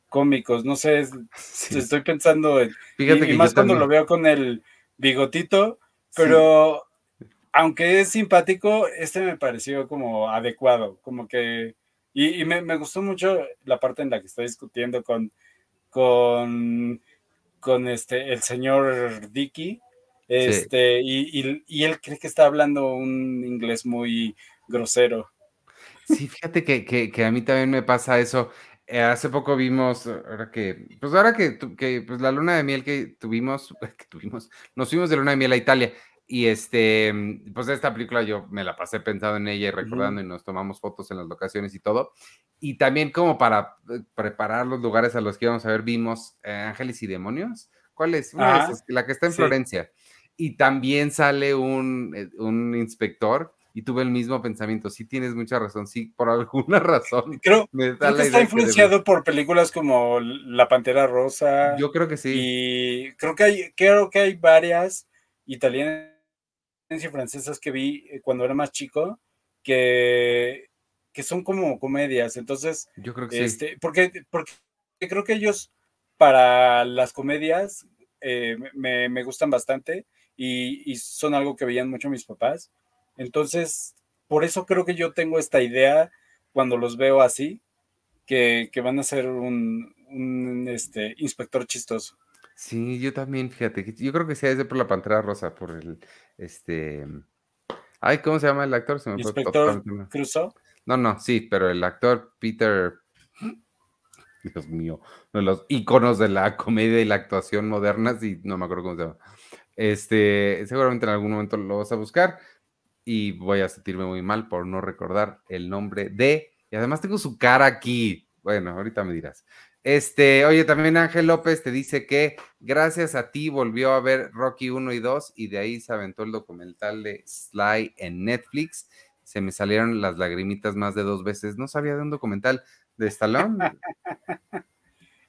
cómicos, no sé, *laughs* estoy pensando en, y, más cuando lo veo con el bigotito, pero aunque es simpático, este me pareció como adecuado, como que, y, me, gustó mucho la parte en la que está discutiendo con, con, con este, el señor Dicky, este, y, él cree que está hablando un inglés muy grosero. Sí, fíjate que, a mí también me pasa eso. Eh, hace poco vimos, ahora que, pues ahora que, que pues la luna de miel que tuvimos, *laughs* que tuvimos, nos fuimos de luna de miel a Italia y este, mm, pues esta película yo me la pasé pensando en ella y recordando y nos tomamos fotos en las locaciones y todo. Y también como para eh, preparar los lugares a los que íbamos a ver, vimos eh, Ángeles y Demonios. ¿Cuál es? la que está en Florencia. Y también sale un, eh, un, inspector y tuve el mismo pensamiento. Sí, tienes mucha razón. Sí, por alguna *laughs* razón. Creo, que está influenciado por películas como La Pantera Rosa. Yo creo que sí. Y creo que hay, creo que hay varias italianas francesas que vi eh, cuando era más chico que, que son como comedias. Entonces, yo creo que este, Porque, porque creo que ellos para las comedias eh, me, gustan bastante y, son algo que veían mucho mis papás. Entonces, por eso creo que yo tengo esta idea cuando los veo así, que, van a ser un, un este, inspector chistoso. Sí, yo también, fíjate, yo creo que sea ese por la Pantera Rosa, por el, este, ay, ¿cómo se llama el actor? Se me ¿Inspector Crusoe? No, no, sí, pero el actor Peter, *gasps* Dios mío, uno de los íconos de la comedia y la actuación modernas, y no me acuerdo cómo se llama. Este, seguramente en algún momento lo vas a buscar y voy a sentirme muy mal por no recordar el nombre de, y además tengo su cara aquí. Bueno, ahorita me dirás. Este, oye, también Ángel López te dice que gracias a ti volvió a ver Rocky 1 y 2 y de ahí se aventó el documental de Sly en Netflix. Se me salieron las lagrimitas más de dos veces. No sabía de un documental de Stallone. *laughs*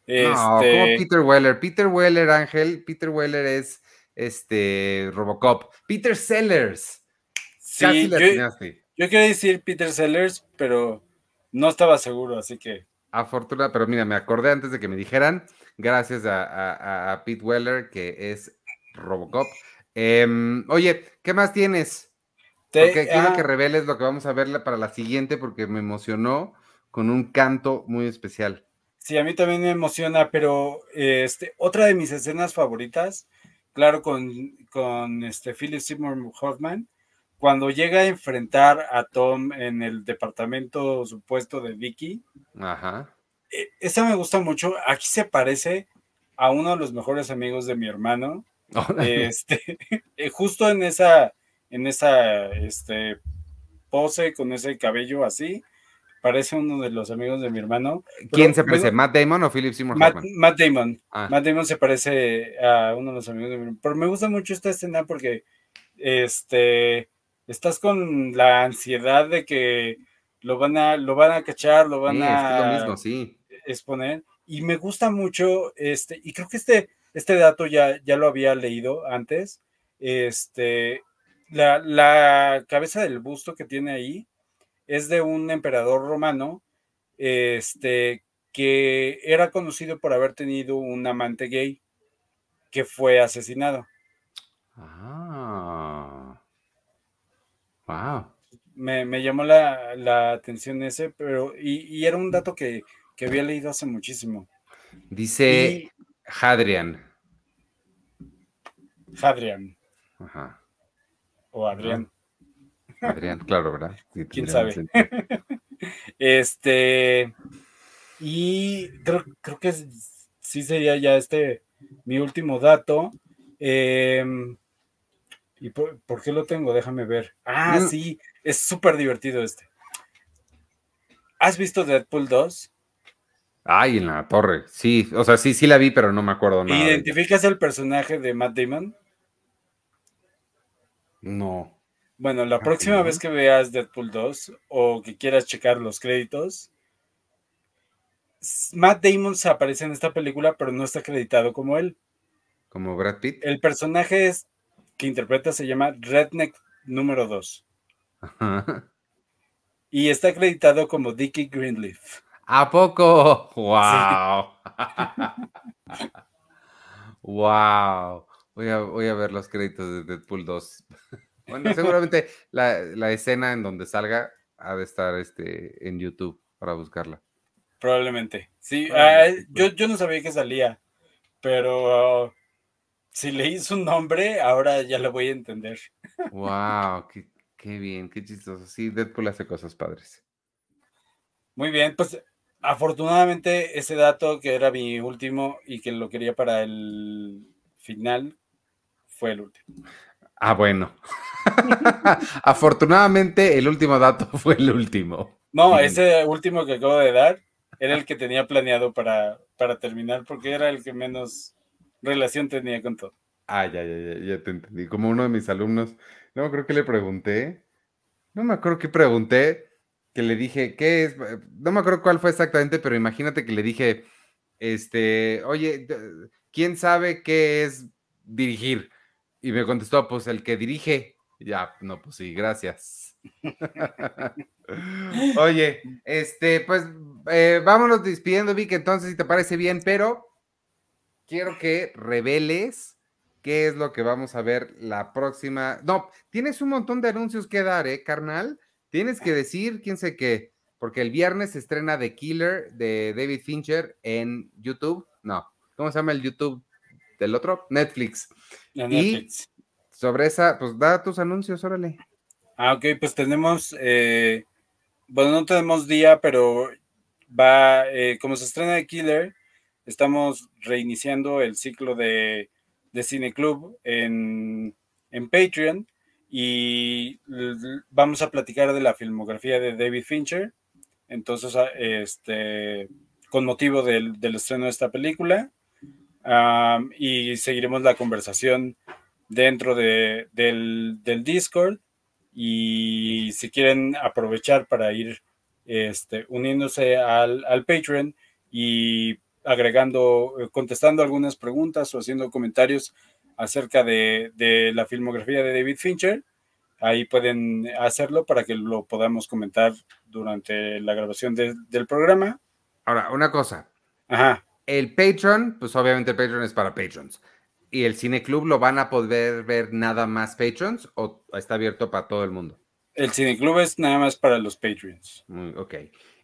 No, como este Peter Weller. Peter Weller, Ángel. Peter Weller es este Robocop. Peter Sellers. Sí, yo, yo quería decir Peter Sellers, pero no estaba seguro, así que. Afortunada, pero mira, me acordé antes de que me dijeran, gracias a, Pete Weller, que es Robocop. Em, oye, ¿qué más tienes? Porque quiero ah. que reveles lo que vamos a ver para la siguiente, porque me emocionó con un canto muy especial. Sí, a mí también me emociona, pero este, otra de mis escenas favoritas, claro, con, con este Philip Seymour Hoffman, cuando llega a enfrentar a Tom en el departamento supuesto de Vicky. Ajá. E, esa me gusta mucho. Aquí se parece a uno de los mejores amigos de mi hermano. Este, *laughs* eh, justo en esa, en esa este, pose, con ese cabello así, parece uno de los amigos de mi hermano. ¿Quién se parece? ¿Matt Damon o Philip Seymour Matt, Matt Damon. Ah. Matt Damon se parece a uno de los amigos de mi hermano. Pero me gusta mucho esta escena porque este estás con la ansiedad de que lo van a, lo van a cachar, lo van a exponer. Y me gusta mucho, este, y creo que este, este dato ya, ya lo había leído antes. Este, la, la cabeza del busto que tiene ahí es de un emperador romano, este, que era conocido por haber tenido un amante gay que fue asesinado. Ah. Wow. Me, llamó la, atención ese, pero y, era un dato que, había leído hace muchísimo. Dice Hadrian. Hadrian. Ajá. O Adrián. Adrián, claro, ¿verdad? *laughs* ¿Quién sabe? *laughs* este, y creo, creo que sí sería ya este mi último dato. Eh, ¿Y por, qué lo tengo? Déjame ver. Ah, mm. sí, es súper divertido este. ¿Has visto Deadpool 2? Ay, en la torre. Sí, o sea, sí, sí la vi, pero no me acuerdo nada. ¿Identificas el personaje de Matt Damon? No. Bueno, la próxima vez que veas Deadpool 2 o que quieras checar los créditos, Matt Damon se aparece en esta película, pero no está acreditado como él. ¿Como Brad Pitt? El personaje es que interpreta se llama Redneck número 2. Y está acreditado como Dickie Greenleaf. ¿A poco? ¡Wow! ¡Wow! Voy a, voy a, ver los créditos de Deadpool 2. Bueno, seguramente la, escena en donde salga ha de estar este, en YouTube para buscarla. Probablemente. Sí, ah, yo, yo no sabía que salía, pero si leí su nombre, ahora ya lo voy a entender. Wow, qué, bien, qué chistoso. Sí, Deadpool hace cosas padres. Muy bien, pues afortunadamente ese dato que era mi último y que lo quería para el final fue el último. Ah, bueno. *laughs* afortunadamente el último dato *laughs* fue el último. No, ese último que acabo de dar era el que tenía planeado para, para terminar porque era el que menos relación tenía con todo. Ah, ya, ya, ya, ya te entendí. Como uno de mis alumnos, no creo que le pregunté, no me acuerdo qué pregunté, que le dije, ¿qué es? No me acuerdo cuál fue exactamente, pero imagínate que le dije, este, oye, ¿quién sabe qué es dirigir? Y me contestó, pues el que dirige. Ya, no, pues sí, gracias. *laughs* Oye, este, pues eh, vámonos despidiendo, Vic, entonces, si te parece bien, pero quiero que reveles qué es lo que vamos a ver la próxima. No, tienes un montón de anuncios que dar, ¿eh, carnal? Tienes que decir quién sé qué, porque el viernes se estrena The Killer de David Fincher en YouTube. No, ¿cómo se llama el YouTube del otro? Netflix. Y sobre esa, pues da tus anuncios, órale. Ah, ok, pues tenemos, eh, bueno, no tenemos día, pero va, eh, como se estrena The Killer, Estamos reiniciando el ciclo de, de Cine Club en, Patreon y vamos a platicar de la filmografía de David Fincher. Entonces, ah, este, con motivo del, estreno de esta película, y seguiremos la conversación dentro de, del, Discord. Y si quieren aprovechar para ir este, uniéndose al, al Patreon y agregando, eh, contestando algunas preguntas o haciendo comentarios acerca de, la filmografía de David Fincher. ahí pueden hacerlo para que lo podamos comentar durante la grabación del programa. Ahora, una cosa. Ajá. El Patreon, pues obviamente el Patreon es para patrons. ¿Y el Cine Club lo van a poder ver nada más patrons o está abierto para todo el mundo? El Cine Club es nada más para los patrons. ok.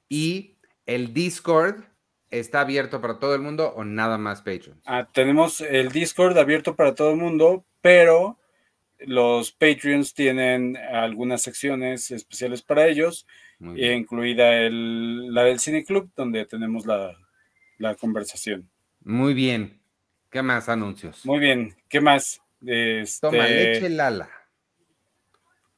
¿Y el Discord está abierto para todo el mundo o nada más patrons? Ah, tenemos el Discord abierto para todo el mundo, pero los Patreons tienen algunas secciones especiales para ellos, incluida la del Cine Club, donde tenemos la, conversación. Muy bien. ¿Qué más anuncios? Muy bien. ¿Qué más? Este, Toma leche Lala.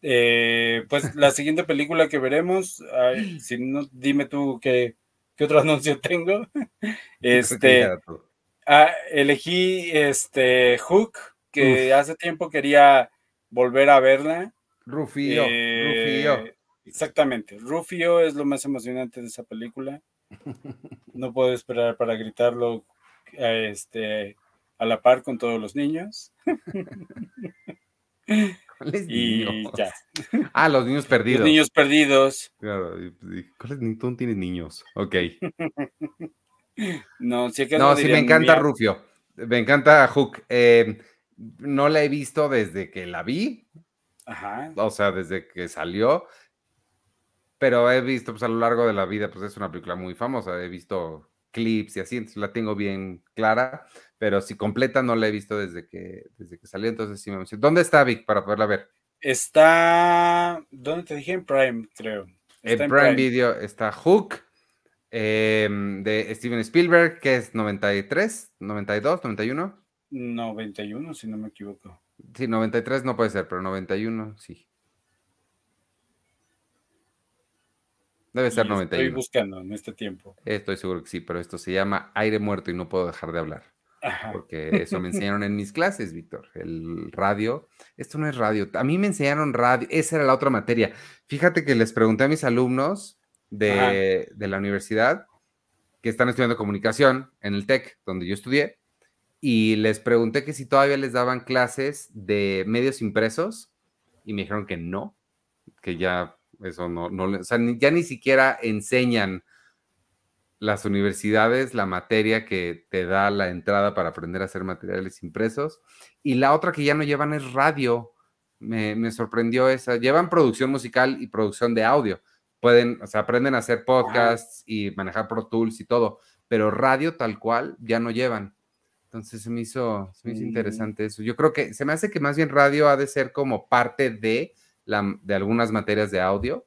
Eh, pues la siguiente película que veremos, *gasps* si no, dime tú qué, otro *laughs* anuncio tengo. Este, ah, elegí este Hook, que hace tiempo quería volver a verla. Rufio, eh, Exactamente, Rufio es lo más emocionante de esa película. *laughs* No puedo esperar para gritarlo este, a la par con todos los niños. *laughs* *laughs* y ya. Ah, los niños perdidos. Los niños perdidos. Claro, ¿cuáles tú no tienes niños? Ok. *laughs* no, sí, no, sí me encanta Rufio. Me encanta Hook. Eh, no la he visto desde que la vi. Ajá. O sea, desde que salió. Pero he visto, pues a lo largo de la vida, pues es una película muy famosa. He visto clips y así, entonces la tengo bien clara. Pero si completa no la he visto desde que, desde que salió, entonces sí me emociona. ¿Dónde está Vic para poderla ver? Está, ¿dónde te dije? En Prime, creo. en, Prime, Video está Hook em, de Steven Spielberg, que es 93, 92, 91. 91, si no me equivoco. Sí, 93 no puede ser, pero 91 sí. Debe ser 91. Estoy buscando en este tiempo. Estoy seguro que sí, pero esto se llama aire muerto y no puedo dejar de hablar. Porque eso me enseñaron en mis clases, Víctor. El radio. Esto no es radio. A mí me enseñaron radio. Esa era la otra materia. Fíjate que les pregunté a mis alumnos de, de la universidad que están estudiando comunicación en el TEC, donde yo estudié y les pregunté que si todavía les daban clases de medios impresos y me dijeron que no, que ya eso no, no o sea, ya ni siquiera enseñan las universidades la materia que te da la entrada para aprender a hacer materiales impresos. Y la otra que ya no llevan es radio. Me, me sorprendió esa. Llevan producción musical y producción de audio. Pueden, o sea, aprenden a hacer podcasts y manejar Pro Tools y todo, pero radio tal cual ya no llevan. Entonces se me hizo, se me hizo interesante eso. Yo creo que se me hace que más bien radio ha de ser como parte de, la, de algunas materias de audio,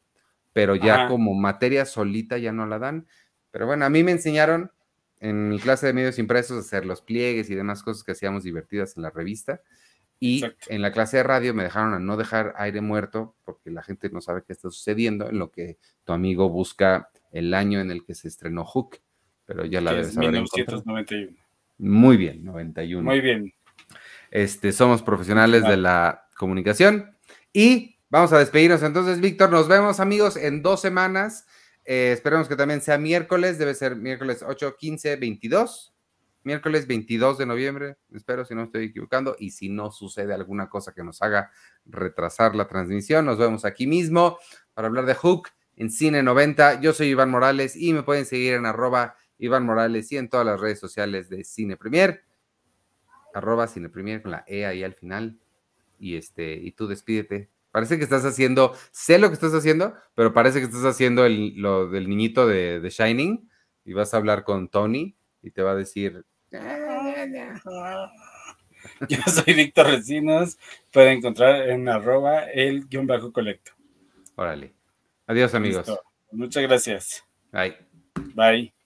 pero ya como materia solita ya no la dan. Pero bueno, a mí me enseñaron en mi clase de medios impresos a hacer los pliegues y demás cosas que hacíamos divertidas en la revista. Y en la clase de radio me dejaron a no dejar aire muerto porque la gente no sabe qué está sucediendo en lo que tu amigo busca el año en el que se estrenó Hook, pero ya la debes saber. 1991. Muy bien, 91. Muy bien. Este, somos profesionales de la comunicación y vamos a despedirnos. Entonces, Víctor, nos vemos amigos en dos semanas. Eh, esperemos que también sea miércoles, debe ser miércoles 8, 15, 22. Miércoles 22 de noviembre, espero si no estoy equivocando, y si no sucede alguna cosa que nos haga retrasar la transmisión, nos vemos aquí mismo para hablar de Hook en Cine 90. Yo soy Iván Morales y me pueden seguir en arroba Iván Morales y en todas las redes sociales de Cine Premier, arroba Cine Premier con la E ahí al final. Y este, y tú despídete. Parece que estás haciendo, sé lo que estás haciendo, pero parece que estás haciendo el, lo del niñito de, de Shining y vas a hablar con Tony y te va a decir. *laughs* Yo soy Víctor Recinos. Pueden encontrar en arroba el guion bajo colecto. Órale. Adiós, amigos. Muchas gracias. Bye. Bye.